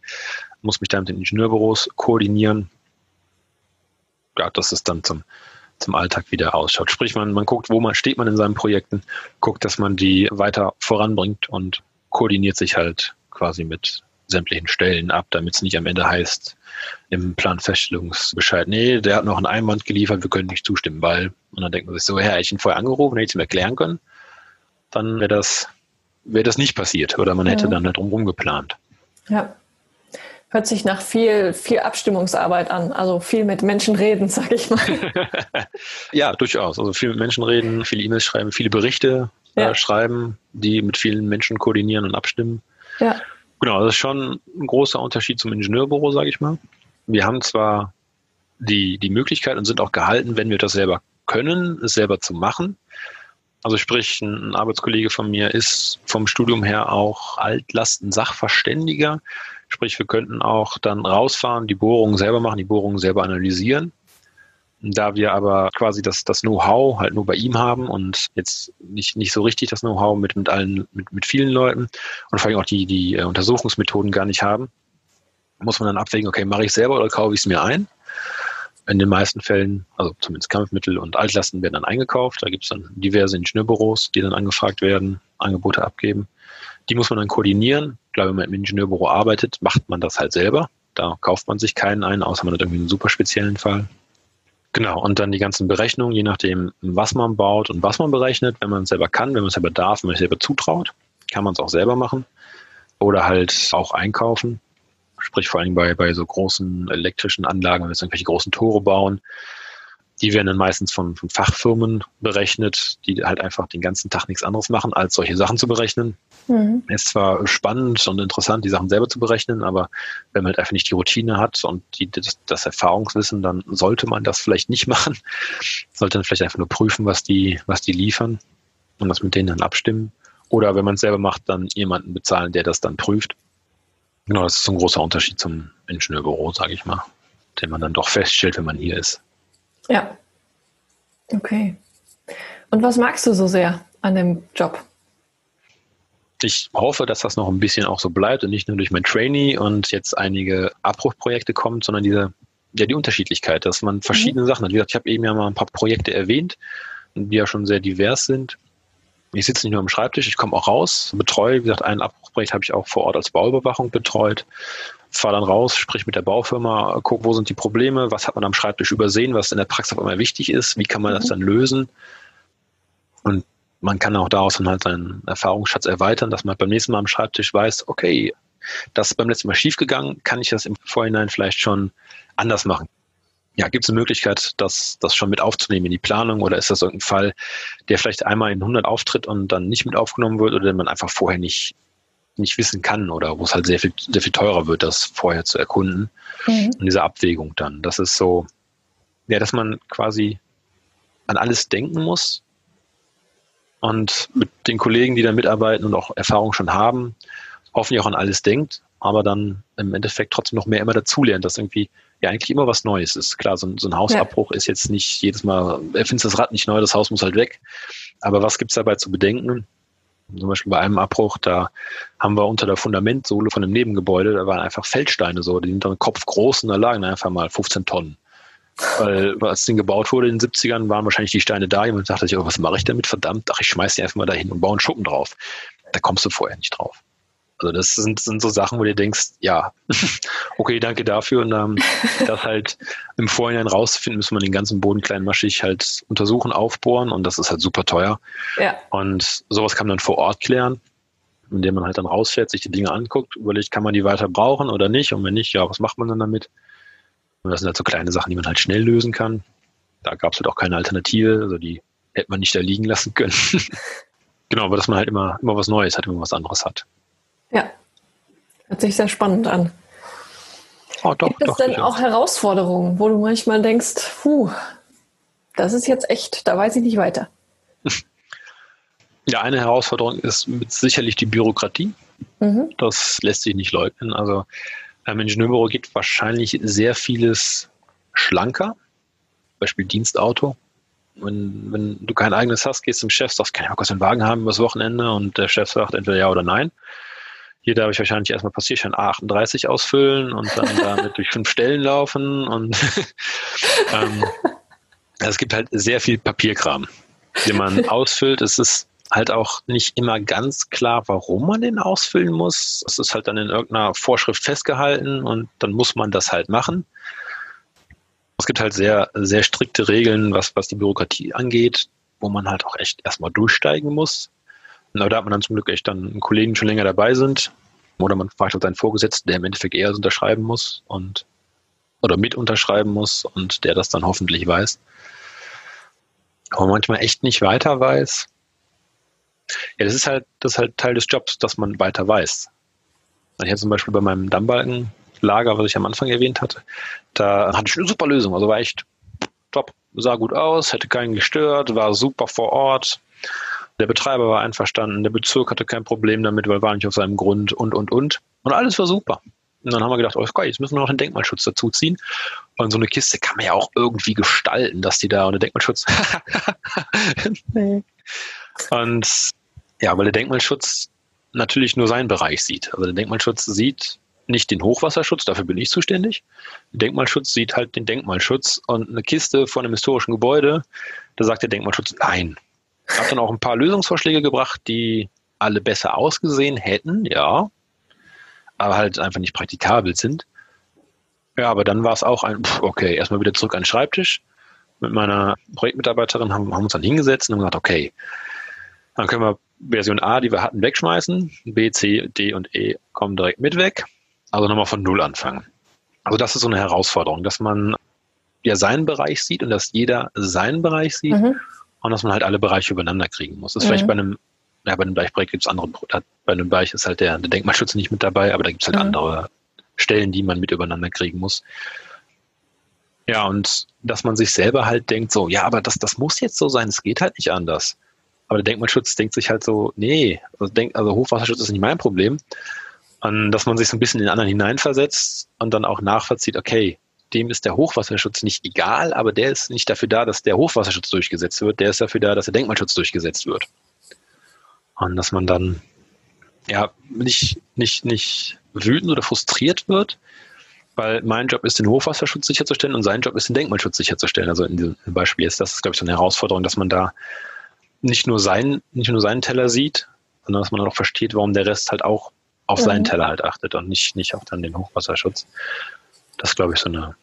muss mich da mit den Ingenieurbüros koordinieren. Ja, das ist dann zum zum Alltag wieder ausschaut. Sprich, man, man guckt, wo man steht man in seinen Projekten, guckt, dass man die weiter voranbringt und koordiniert sich halt quasi mit sämtlichen Stellen ab, damit es nicht am Ende heißt, im Planfeststellungsbescheid, nee, der hat noch einen Einwand geliefert, wir können nicht zustimmen, weil, und dann denkt man sich so, ja, ich ihn vorher angerufen, hätte ich ihm erklären können, dann wäre das, wäre das nicht passiert oder man hätte ja. dann nicht drumherum geplant. Ja. Hört sich nach viel, viel Abstimmungsarbeit an, also viel mit Menschen reden, sag ich mal. ja, durchaus. Also viel mit Menschen reden, viele E-Mails schreiben, viele Berichte äh, ja. äh, schreiben, die mit vielen Menschen koordinieren und abstimmen. Ja. Genau, das ist schon ein großer Unterschied zum Ingenieurbüro, sage ich mal. Wir haben zwar die, die Möglichkeit und sind auch gehalten, wenn wir das selber können, es selber zu machen. Also sprich, ein Arbeitskollege von mir ist vom Studium her auch Altlasten-Sachverständiger. Sprich, wir könnten auch dann rausfahren, die Bohrungen selber machen, die Bohrungen selber analysieren. Da wir aber quasi das, das Know-how halt nur bei ihm haben und jetzt nicht, nicht so richtig das Know-how mit, mit allen, mit, mit vielen Leuten und vor allem auch die, die äh, Untersuchungsmethoden gar nicht haben, muss man dann abwägen, okay, mache ich selber oder kaufe ich es mir ein? In den meisten Fällen, also zumindest Kampfmittel und Altlasten werden dann eingekauft. Da gibt es dann diverse Ingenieurbüros, die dann angefragt werden, Angebote abgeben. Die muss man dann koordinieren. Ich glaube, wenn man im Ingenieurbüro arbeitet, macht man das halt selber. Da kauft man sich keinen ein, außer man hat irgendwie einen super speziellen Fall. Genau, und dann die ganzen Berechnungen, je nachdem, was man baut und was man berechnet, wenn man es selber kann, wenn man es selber darf, wenn man es selber zutraut, kann man es auch selber machen. Oder halt auch einkaufen. Sprich vor allem bei, bei so großen elektrischen Anlagen, wenn wir jetzt irgendwelche großen Tore bauen, die werden dann meistens von, von Fachfirmen berechnet, die halt einfach den ganzen Tag nichts anderes machen, als solche Sachen zu berechnen. Mhm. Ist zwar spannend und interessant, die Sachen selber zu berechnen, aber wenn man halt einfach nicht die Routine hat und die, das, das Erfahrungswissen, dann sollte man das vielleicht nicht machen. Sollte dann vielleicht einfach nur prüfen, was die, was die liefern und das mit denen dann abstimmen. Oder wenn man es selber macht, dann jemanden bezahlen, der das dann prüft. Genau, das ist so ein großer Unterschied zum Ingenieurbüro, sage ich mal, den man dann doch feststellt, wenn man hier ist. Ja. Okay. Und was magst du so sehr an dem Job? Ich hoffe, dass das noch ein bisschen auch so bleibt und nicht nur durch mein Trainee und jetzt einige Abbruchprojekte kommt, sondern diese, ja, die Unterschiedlichkeit, dass man verschiedene mhm. Sachen hat. Wie gesagt, ich habe eben ja mal ein paar Projekte erwähnt, die ja schon sehr divers sind. Ich sitze nicht nur am Schreibtisch, ich komme auch raus, betreue, wie gesagt, ein Abbruchprojekt habe ich auch vor Ort als Bauüberwachung betreut fahre dann raus, sprich mit der Baufirma, guck, wo sind die Probleme, was hat man am Schreibtisch übersehen, was in der Praxis auf einmal wichtig ist, wie kann man mhm. das dann lösen. Und man kann auch daraus dann halt seinen Erfahrungsschatz erweitern, dass man beim nächsten Mal am Schreibtisch weiß, okay, das ist beim letzten Mal schiefgegangen, kann ich das im Vorhinein vielleicht schon anders machen? Ja, gibt es eine Möglichkeit, das, das schon mit aufzunehmen in die Planung oder ist das irgendein Fall, der vielleicht einmal in 100 auftritt und dann nicht mit aufgenommen wird oder den man einfach vorher nicht nicht wissen kann oder wo es halt sehr viel, sehr viel teurer wird, das vorher zu erkunden. Mhm. Und diese Abwägung dann. Das ist so, ja, dass man quasi an alles denken muss und mit den Kollegen, die da mitarbeiten und auch Erfahrung schon haben, hoffentlich auch an alles denkt aber dann im Endeffekt trotzdem noch mehr immer dazulernt, dass irgendwie ja eigentlich immer was Neues ist. Klar, so ein, so ein Hausabbruch ja. ist jetzt nicht jedes Mal, erfindest das Rad nicht neu, das Haus muss halt weg. Aber was gibt's dabei zu bedenken? Zum Beispiel bei einem Abbruch, da haben wir unter der Fundamentsohle von einem Nebengebäude, da waren einfach Feldsteine so, die sind dann Kopf groß und da lagen einfach mal 15 Tonnen. Weil als Ding gebaut wurde in den 70ern, waren wahrscheinlich die Steine da. Jemand dachte sich, oh, was mache ich damit? Verdammt, ach, ich schmeiß die einfach mal dahin und baue einen Schuppen drauf. Da kommst du vorher nicht drauf. Also das sind, sind so Sachen, wo du denkst, ja, okay, danke dafür. Und ähm, das halt im Vorhinein rauszufinden, muss man den ganzen Boden kleinmaschig halt untersuchen, aufbohren und das ist halt super teuer. Ja. Und sowas kann man dann vor Ort klären, indem man halt dann rausfährt, sich die Dinge anguckt, überlegt, kann man die weiter brauchen oder nicht? Und wenn nicht, ja, was macht man dann damit? Und das sind halt so kleine Sachen, die man halt schnell lösen kann. Da gab es halt auch keine Alternative, also die hätte man nicht da liegen lassen können. genau, aber dass man halt immer, immer was Neues hat, immer was anderes hat. Ja, hört sich sehr spannend an. Oh, doch, Gibt es doch, denn auch Herausforderungen, wo du manchmal denkst, puh, das ist jetzt echt, da weiß ich nicht weiter? Ja, eine Herausforderung ist sicherlich die Bürokratie. Mhm. Das lässt sich nicht leugnen. Also im Ingenieurbüro geht wahrscheinlich sehr vieles schlanker. Beispiel Dienstauto. Wenn, wenn du kein eigenes hast, gehst zum Chef, sagst, kann ich mal kurz einen Wagen haben übers Wochenende und der Chef sagt entweder ja oder nein. Hier darf ich wahrscheinlich erstmal Passierschein A38 ausfüllen und dann damit durch fünf Stellen laufen und ähm, es gibt halt sehr viel Papierkram, den man ausfüllt. Es ist halt auch nicht immer ganz klar, warum man den ausfüllen muss. Es ist halt dann in irgendeiner Vorschrift festgehalten und dann muss man das halt machen. Es gibt halt sehr, sehr strikte Regeln, was, was die Bürokratie angeht, wo man halt auch echt erstmal durchsteigen muss. Aber da hat man dann zum Glück echt dann Kollegen schon länger dabei sind. Oder man fragt halt seinen Vorgesetzten, der im Endeffekt eher unterschreiben muss und oder mit unterschreiben muss und der das dann hoffentlich weiß. Aber manchmal echt nicht weiter weiß, ja, das ist halt, das ist halt Teil des Jobs, dass man weiter weiß. Ich hatte zum Beispiel bei meinem Dammbalkenlager, was ich am Anfang erwähnt hatte, da hatte ich eine super Lösung. Also war echt top, sah gut aus, hätte keinen gestört, war super vor Ort. Der Betreiber war einverstanden, der Bezirk hatte kein Problem damit, weil war nicht auf seinem Grund und, und, und. Und alles war super. Und dann haben wir gedacht, oh, geil, jetzt müssen wir noch den Denkmalschutz dazuziehen. Und so eine Kiste kann man ja auch irgendwie gestalten, dass die da unter Denkmalschutz. nee. Und ja, weil der Denkmalschutz natürlich nur seinen Bereich sieht. Also der Denkmalschutz sieht nicht den Hochwasserschutz, dafür bin ich zuständig. Der Denkmalschutz sieht halt den Denkmalschutz und eine Kiste von einem historischen Gebäude, da sagt der Denkmalschutz nein. Habe dann auch ein paar Lösungsvorschläge gebracht, die alle besser ausgesehen hätten, ja, aber halt einfach nicht praktikabel sind. Ja, aber dann war es auch ein, okay, erstmal wieder zurück an den Schreibtisch. Mit meiner Projektmitarbeiterin haben, haben uns dann hingesetzt und haben gesagt, okay, dann können wir Version A, die wir hatten, wegschmeißen. B, C, D und E kommen direkt mit weg. Also nochmal von Null anfangen. Also das ist so eine Herausforderung, dass man ja seinen Bereich sieht und dass jeder seinen Bereich sieht mhm. Und dass man halt alle Bereiche übereinander kriegen muss. Das ist mhm. vielleicht bei einem, ja, bei einem Bereichprojekt gibt es andere, bei einem Bereich ist halt der, der Denkmalschutz nicht mit dabei, aber da gibt es halt mhm. andere Stellen, die man mit übereinander kriegen muss. Ja, und dass man sich selber halt denkt, so, ja, aber das, das muss jetzt so sein, es geht halt nicht anders. Aber der Denkmalschutz denkt sich halt so, nee, also, denk, also Hochwasserschutz ist nicht mein Problem. Und dass man sich so ein bisschen in den anderen hineinversetzt und dann auch nachvollzieht, okay, dem ist der Hochwasserschutz nicht egal, aber der ist nicht dafür da, dass der Hochwasserschutz durchgesetzt wird, der ist dafür da, dass der Denkmalschutz durchgesetzt wird. Und dass man dann ja nicht, nicht, nicht wütend oder frustriert wird, weil mein Job ist, den Hochwasserschutz sicherzustellen und sein Job ist, den Denkmalschutz sicherzustellen. Also in diesem Beispiel ist das, glaube ich, so eine Herausforderung, dass man da nicht nur seinen, nicht nur seinen Teller sieht, sondern dass man auch versteht, warum der Rest halt auch auf mhm. seinen Teller halt achtet und nicht, nicht auf dann den Hochwasserschutz. Das ist, glaube ich, so eine,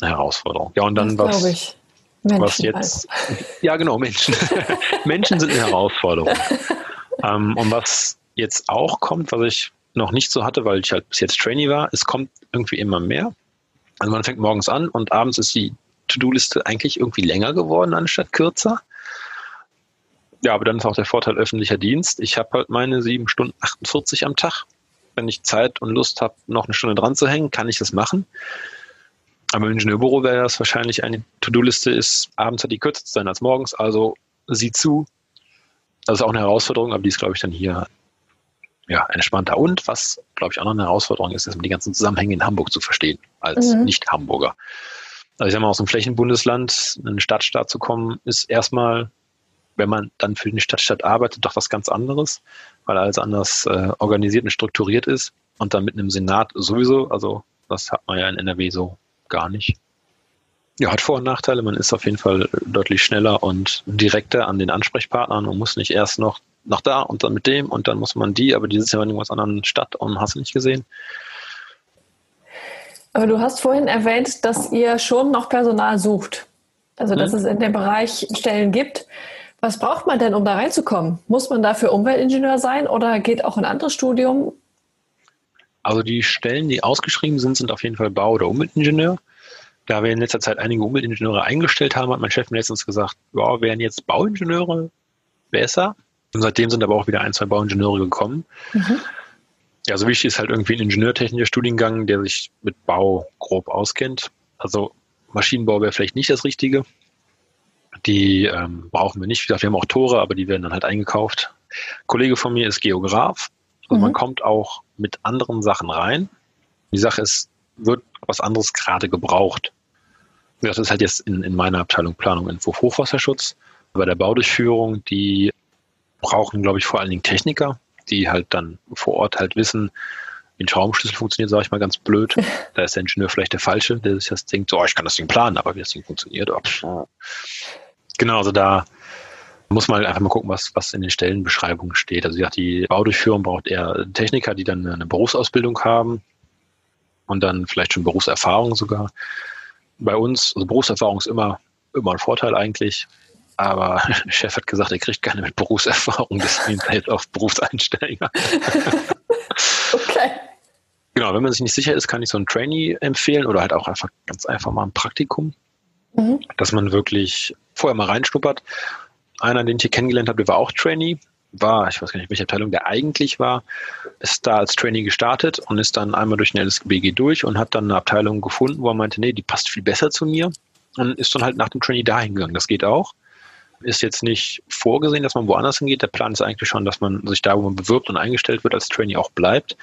eine Herausforderung. Ja, und dann das was, ich. Menschen was jetzt. Halt. Ja, genau, Menschen. Menschen sind eine Herausforderung. ähm, und was jetzt auch kommt, was ich noch nicht so hatte, weil ich halt bis jetzt Trainee war, es kommt irgendwie immer mehr. Also man fängt morgens an und abends ist die To-Do-Liste eigentlich irgendwie länger geworden anstatt kürzer. Ja, aber dann ist auch der Vorteil öffentlicher Dienst. Ich habe halt meine sieben Stunden 48 am Tag. Wenn ich Zeit und Lust habe, noch eine Stunde dran zu hängen, kann ich das machen. Aber im Ingenieurbüro wäre das wahrscheinlich eine To-Do-Liste ist, abends hat die kürzer zu sein als morgens, also sieh zu. Das ist auch eine Herausforderung, aber die ist, glaube ich, dann hier ja, entspannter. Und was, glaube ich, auch noch eine Herausforderung ist, ist, die ganzen Zusammenhänge in Hamburg zu verstehen, als mhm. Nicht-Hamburger. Also ich sag mal, aus einem Flächenbundesland in eine Stadtstaat zu kommen, ist erstmal, wenn man dann für die Stadtstaat arbeitet, doch was ganz anderes, weil alles anders äh, organisiert und strukturiert ist. Und dann mit einem Senat sowieso, also das hat man ja in NRW so gar nicht. Ja, hat Vor- und Nachteile. Man ist auf jeden Fall deutlich schneller und direkter an den Ansprechpartnern und muss nicht erst noch nach da und dann mit dem und dann muss man die, aber die sitzen ja in irgendwas anderen Stadt und hast du nicht gesehen. Aber du hast vorhin erwähnt, dass ihr schon noch Personal sucht. Also, dass hm. es in dem Bereich Stellen gibt. Was braucht man denn, um da reinzukommen? Muss man dafür Umweltingenieur sein oder geht auch ein anderes Studium? Also die Stellen, die ausgeschrieben sind, sind auf jeden Fall Bau- oder Umweltingenieur. Da wir in letzter Zeit einige Umweltingenieure eingestellt haben, hat mein Chef mir letztens gesagt, ja, wären jetzt Bauingenieure besser. Und seitdem sind aber auch wieder ein, zwei Bauingenieure gekommen. Mhm. Ja, so wichtig ist halt irgendwie ein ingenieurtechnischer Studiengang, der sich mit Bau grob auskennt. Also Maschinenbau wäre vielleicht nicht das Richtige. Die ähm, brauchen wir nicht. Wie gesagt, wir haben auch Tore, aber die werden dann halt eingekauft. Ein Kollege von mir ist Geograf. Also mhm. man kommt auch mit anderen Sachen rein. Die Sache ist, wird was anderes gerade gebraucht. Das ist halt jetzt in, in meiner Abteilung Planung Entwurf Hochwasserschutz. Bei der Baudurchführung, die brauchen, glaube ich, vor allen Dingen Techniker, die halt dann vor Ort halt wissen, wie ein Schraubenschlüssel funktioniert, sage ich mal ganz blöd. Da ist der Ingenieur vielleicht der Falsche, der sich das denkt, so, oh, ich kann das Ding planen, aber wie das Ding funktioniert. Oh. Genau, also da muss man einfach mal gucken, was, was in den Stellenbeschreibungen steht. Also ja, die Baudurchführung braucht eher Techniker, die dann eine Berufsausbildung haben und dann vielleicht schon Berufserfahrung sogar. Bei uns, also Berufserfahrung ist immer, immer ein Vorteil eigentlich. Aber der Chef hat gesagt, er kriegt keine mit Berufserfahrung, deswegen halt auf Berufseinsteiger. okay. Genau, wenn man sich nicht sicher ist, kann ich so ein Trainee empfehlen oder halt auch einfach ganz einfach mal ein Praktikum, mhm. dass man wirklich vorher mal reinschnuppert. Einer, den ich hier kennengelernt habe, der war auch Trainee, war, ich weiß gar nicht, welche Abteilung der eigentlich war, ist da als Trainee gestartet und ist dann einmal durch den LSBG durch und hat dann eine Abteilung gefunden, wo er meinte, nee, die passt viel besser zu mir und ist dann halt nach dem Trainee dahin gegangen. Das geht auch. Ist jetzt nicht vorgesehen, dass man woanders hingeht. Der Plan ist eigentlich schon, dass man sich da, wo man bewirbt und eingestellt wird, als Trainee auch bleibt.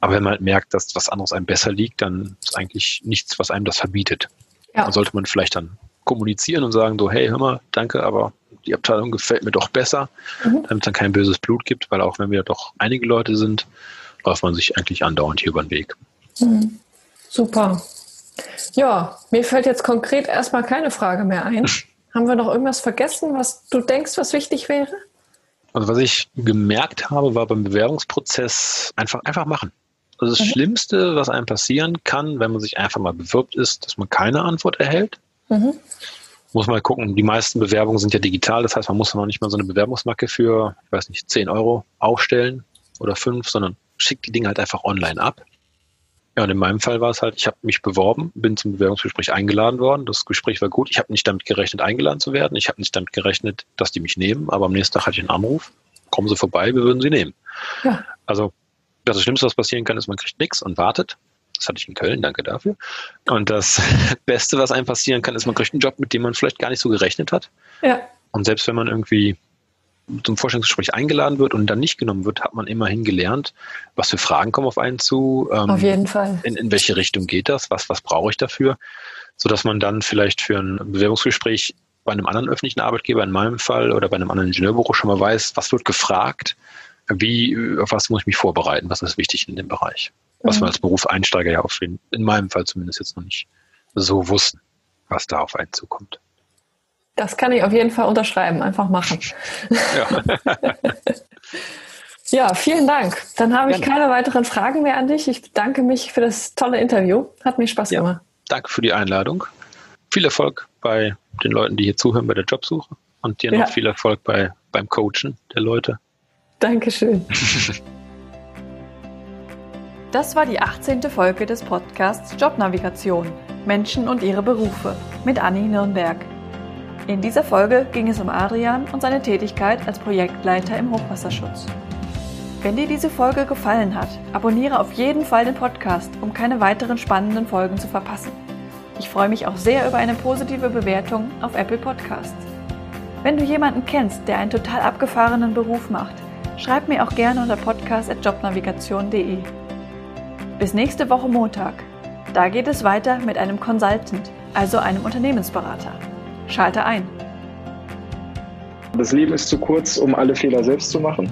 Aber wenn man halt merkt, dass was anderes einem besser liegt, dann ist eigentlich nichts, was einem das verbietet. Ja. Dann sollte man vielleicht dann kommunizieren und sagen so, hey, hör mal, danke, aber die Abteilung gefällt mir doch besser, mhm. damit es dann kein böses Blut gibt, weil auch wenn wir doch einige Leute sind, läuft man sich eigentlich andauernd hier über den Weg. Mhm. Super. Ja, mir fällt jetzt konkret erstmal keine Frage mehr ein. Haben wir noch irgendwas vergessen, was du denkst, was wichtig wäre? Also was ich gemerkt habe, war beim Bewerbungsprozess einfach, einfach machen. Also das mhm. Schlimmste, was einem passieren kann, wenn man sich einfach mal bewirbt, ist, dass man keine Antwort erhält. Mhm. Muss mal gucken, die meisten Bewerbungen sind ja digital, das heißt, man muss noch nicht mal so eine Bewerbungsmacke für, ich weiß nicht, 10 Euro aufstellen oder 5, sondern schickt die Dinge halt einfach online ab. Ja, und in meinem Fall war es halt, ich habe mich beworben, bin zum Bewerbungsgespräch eingeladen worden. Das Gespräch war gut. Ich habe nicht damit gerechnet, eingeladen zu werden. Ich habe nicht damit gerechnet, dass die mich nehmen. Aber am nächsten Tag hatte ich einen Anruf. Kommen Sie vorbei, wir würden Sie nehmen. Ja. Also das Schlimmste, was passieren kann, ist, man kriegt nichts und wartet. Das hatte ich in Köln, danke dafür. Und das Beste, was einem passieren kann, ist, man kriegt einen Job, mit dem man vielleicht gar nicht so gerechnet hat. Ja. Und selbst wenn man irgendwie zum Vorstellungsgespräch eingeladen wird und dann nicht genommen wird, hat man immerhin gelernt, was für Fragen kommen auf einen zu. Ähm, auf jeden Fall. In, in welche Richtung geht das? Was, was brauche ich dafür? Sodass man dann vielleicht für ein Bewerbungsgespräch bei einem anderen öffentlichen Arbeitgeber, in meinem Fall, oder bei einem anderen Ingenieurbüro schon mal weiß, was wird gefragt, wie, auf was muss ich mich vorbereiten, was ist wichtig in dem Bereich was wir mhm. als Berufseinsteiger ja auf jeden, in meinem Fall zumindest jetzt noch nicht so wussten, was da auf einen zukommt. Das kann ich auf jeden Fall unterschreiben. Einfach machen. Ja, ja vielen Dank. Dann habe ich Gerne. keine weiteren Fragen mehr an dich. Ich bedanke mich für das tolle Interview. Hat mir Spaß ja, gemacht. Danke für die Einladung. Viel Erfolg bei den Leuten, die hier zuhören bei der Jobsuche und dir ja. noch viel Erfolg bei, beim Coachen der Leute. Dankeschön. Das war die 18. Folge des Podcasts Jobnavigation Menschen und ihre Berufe mit Anni Nürnberg. In dieser Folge ging es um Adrian und seine Tätigkeit als Projektleiter im Hochwasserschutz. Wenn dir diese Folge gefallen hat, abonniere auf jeden Fall den Podcast, um keine weiteren spannenden Folgen zu verpassen. Ich freue mich auch sehr über eine positive Bewertung auf Apple Podcasts. Wenn du jemanden kennst, der einen total abgefahrenen Beruf macht, Schreib mir auch gerne unter podcast.jobnavigation.de. Bis nächste Woche Montag. Da geht es weiter mit einem Consultant, also einem Unternehmensberater. Schalte ein. Das Leben ist zu kurz, um alle Fehler selbst zu machen.